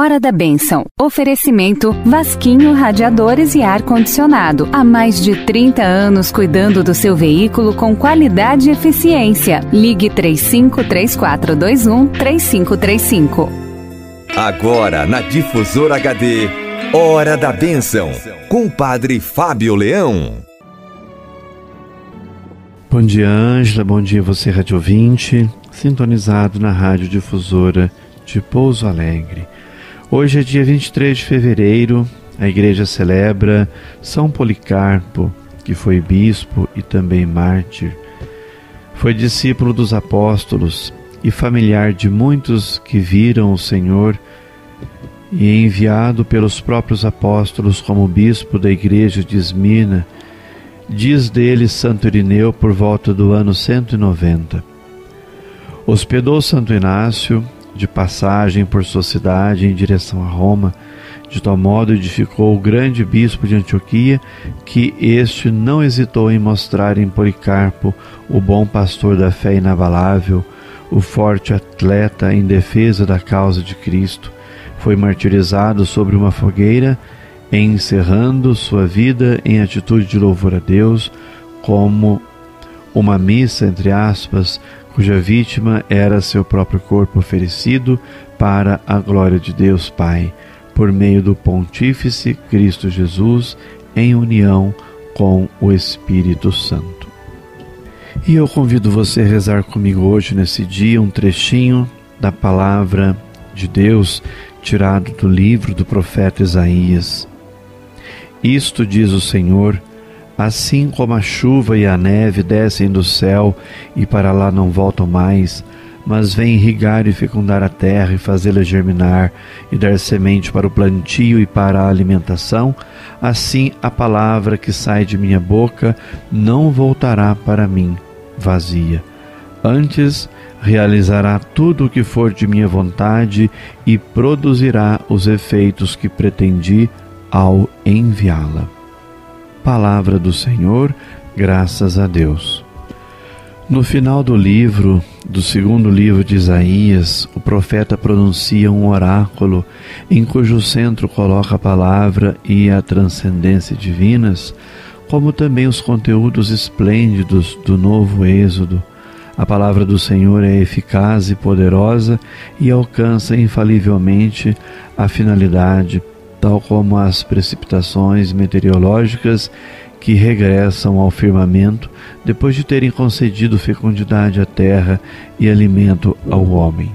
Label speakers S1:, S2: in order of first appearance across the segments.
S1: Hora da Bênção. Oferecimento Vasquinho Radiadores e Ar Condicionado. Há mais de 30 anos cuidando do seu veículo com qualidade e eficiência. Ligue 353421 3535.
S2: Agora na Difusora HD. Hora da Bênção. Com o Padre Fábio Leão.
S3: Bom dia, Ângela. Bom dia, você, rádio ouvinte. Sintonizado na Rádio Difusora de Pouso Alegre. Hoje é dia 23 de fevereiro, a igreja celebra São Policarpo, que foi bispo e também mártir. Foi discípulo dos apóstolos e familiar de muitos que viram o Senhor e enviado pelos próprios apóstolos como bispo da igreja de Esmina, diz dele Santo Irineu por volta do ano 190. Hospedou Santo Inácio de passagem por sua cidade em direção a Roma, de tal modo edificou o grande bispo de Antioquia que este não hesitou em mostrar em Policarpo o bom pastor da fé inabalável, o forte atleta em defesa da causa de Cristo. Foi martirizado sobre uma fogueira, encerrando sua vida em atitude de louvor a Deus, como uma missa, entre aspas, cuja vítima era seu próprio corpo oferecido para a glória de Deus Pai, por meio do Pontífice Cristo Jesus, em união com o Espírito Santo. E eu convido você a rezar comigo hoje, nesse dia, um trechinho da palavra de Deus tirado do livro do profeta Isaías. Isto diz o Senhor Assim como a chuva e a neve descem do céu e para lá não voltam mais, mas vêm irrigar e fecundar a terra e fazê-la germinar e dar semente para o plantio e para a alimentação, assim a palavra que sai de minha boca não voltará para mim vazia. Antes, realizará tudo o que for de minha vontade e produzirá os efeitos que pretendi ao enviá-la. Palavra do Senhor, graças a Deus. No final do livro, do segundo livro de Isaías, o profeta pronuncia um oráculo em cujo centro coloca a palavra e a transcendência divinas, como também os conteúdos esplêndidos do novo Êxodo. A palavra do Senhor é eficaz e poderosa e alcança infalivelmente a finalidade tal como as precipitações meteorológicas que regressam ao firmamento depois de terem concedido fecundidade à terra e alimento ao homem.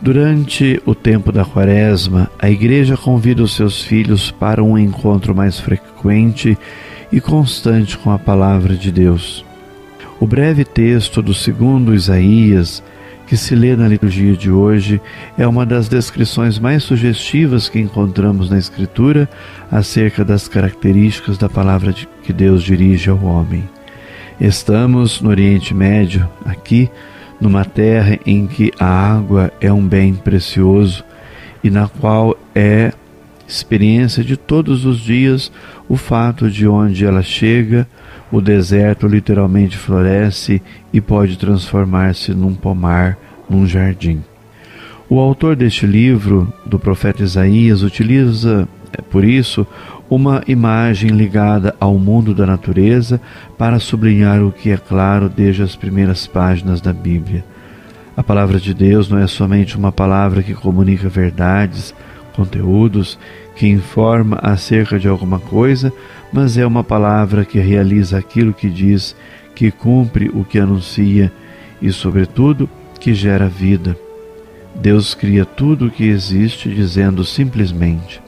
S3: Durante o tempo da Quaresma, a Igreja convida os seus filhos para um encontro mais frequente e constante com a Palavra de Deus. O breve texto do segundo Isaías que se lê na liturgia de hoje é uma das descrições mais sugestivas que encontramos na Escritura acerca das características da palavra que Deus dirige ao homem. Estamos no Oriente Médio, aqui, numa terra em que a água é um bem precioso e na qual é experiência de todos os dias o fato de onde ela chega, o deserto literalmente floresce e pode transformar-se num pomar, num jardim. O autor deste livro, do profeta Isaías, utiliza, é, por isso, uma imagem ligada ao mundo da natureza para sublinhar o que é claro desde as primeiras páginas da Bíblia. A palavra de Deus não é somente uma palavra que comunica verdades, conteúdos, que informa acerca de alguma coisa, mas é uma palavra que realiza aquilo que diz, que cumpre o que anuncia e, sobretudo, que gera vida. Deus cria tudo o que existe dizendo simplesmente.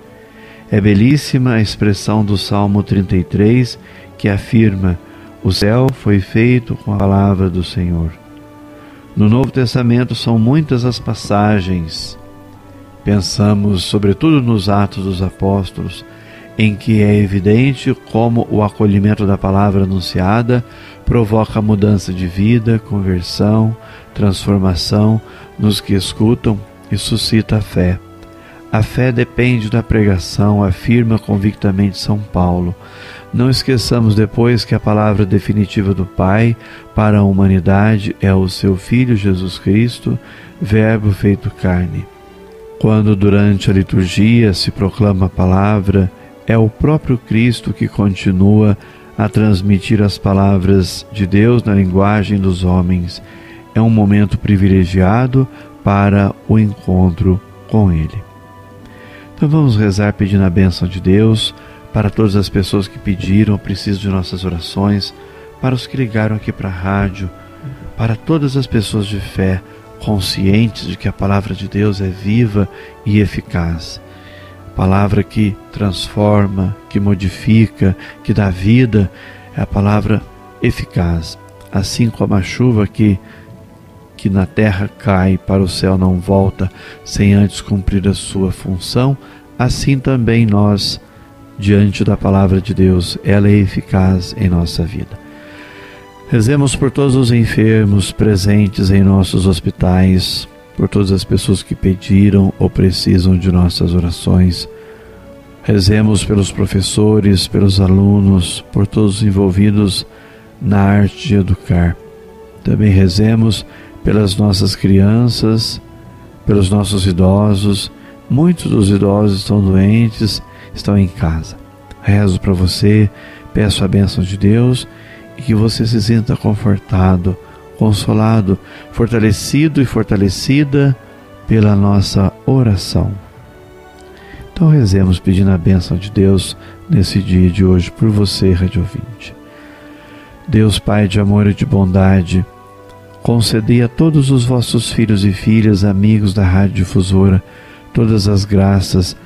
S3: É belíssima a expressão do Salmo 33 que afirma: O céu foi feito com a palavra do Senhor. No Novo Testamento são muitas as passagens. Pensamos, sobretudo, nos Atos dos Apóstolos, em que é evidente como o acolhimento da palavra anunciada provoca mudança de vida, conversão, transformação nos que escutam e suscita a fé. A fé depende da pregação, afirma convictamente São Paulo. Não esqueçamos depois que a palavra definitiva do Pai para a humanidade é o seu Filho Jesus Cristo, Verbo feito carne. Quando durante a liturgia se proclama a palavra, é o próprio Cristo que continua a transmitir as palavras de Deus na linguagem dos homens. É um momento privilegiado para o encontro com Ele. Então vamos rezar pedindo a bênção de Deus para todas as pessoas que pediram, precisam de nossas orações, para os que ligaram aqui para a rádio, para todas as pessoas de fé, conscientes de que a palavra de Deus é viva e eficaz. Palavra que transforma, que modifica, que dá vida, é a palavra eficaz. Assim como a chuva que que na terra cai para o céu não volta sem antes cumprir a sua função, assim também nós, diante da palavra de Deus, ela é eficaz em nossa vida. Rezemos por todos os enfermos presentes em nossos hospitais, por todas as pessoas que pediram ou precisam de nossas orações. Rezemos pelos professores, pelos alunos, por todos os envolvidos na arte de educar. Também rezemos pelas nossas crianças, pelos nossos idosos. Muitos dos idosos estão doentes, estão em casa. Rezo para você, peço a bênção de Deus e que você se sinta confortado, consolado, fortalecido e fortalecida pela nossa oração. Então rezemos pedindo a bênção de Deus nesse dia de hoje por você, Rádio Ouvinte. Deus Pai de amor e de bondade, concedei a todos os vossos filhos e filhas, amigos da Rádio Difusora, todas as graças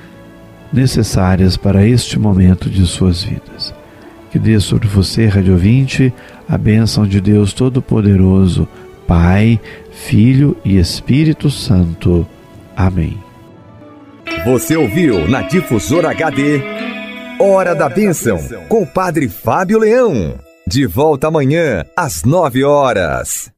S3: necessárias para este momento de suas vidas. Que dê sobre você, Rádio Ouvinte, a bênção de Deus Todo-Poderoso, Pai, Filho e Espírito Santo. Amém.
S2: Você ouviu na Difusora HD Hora da Bênção, com o Padre Fábio Leão. De volta amanhã, às nove horas.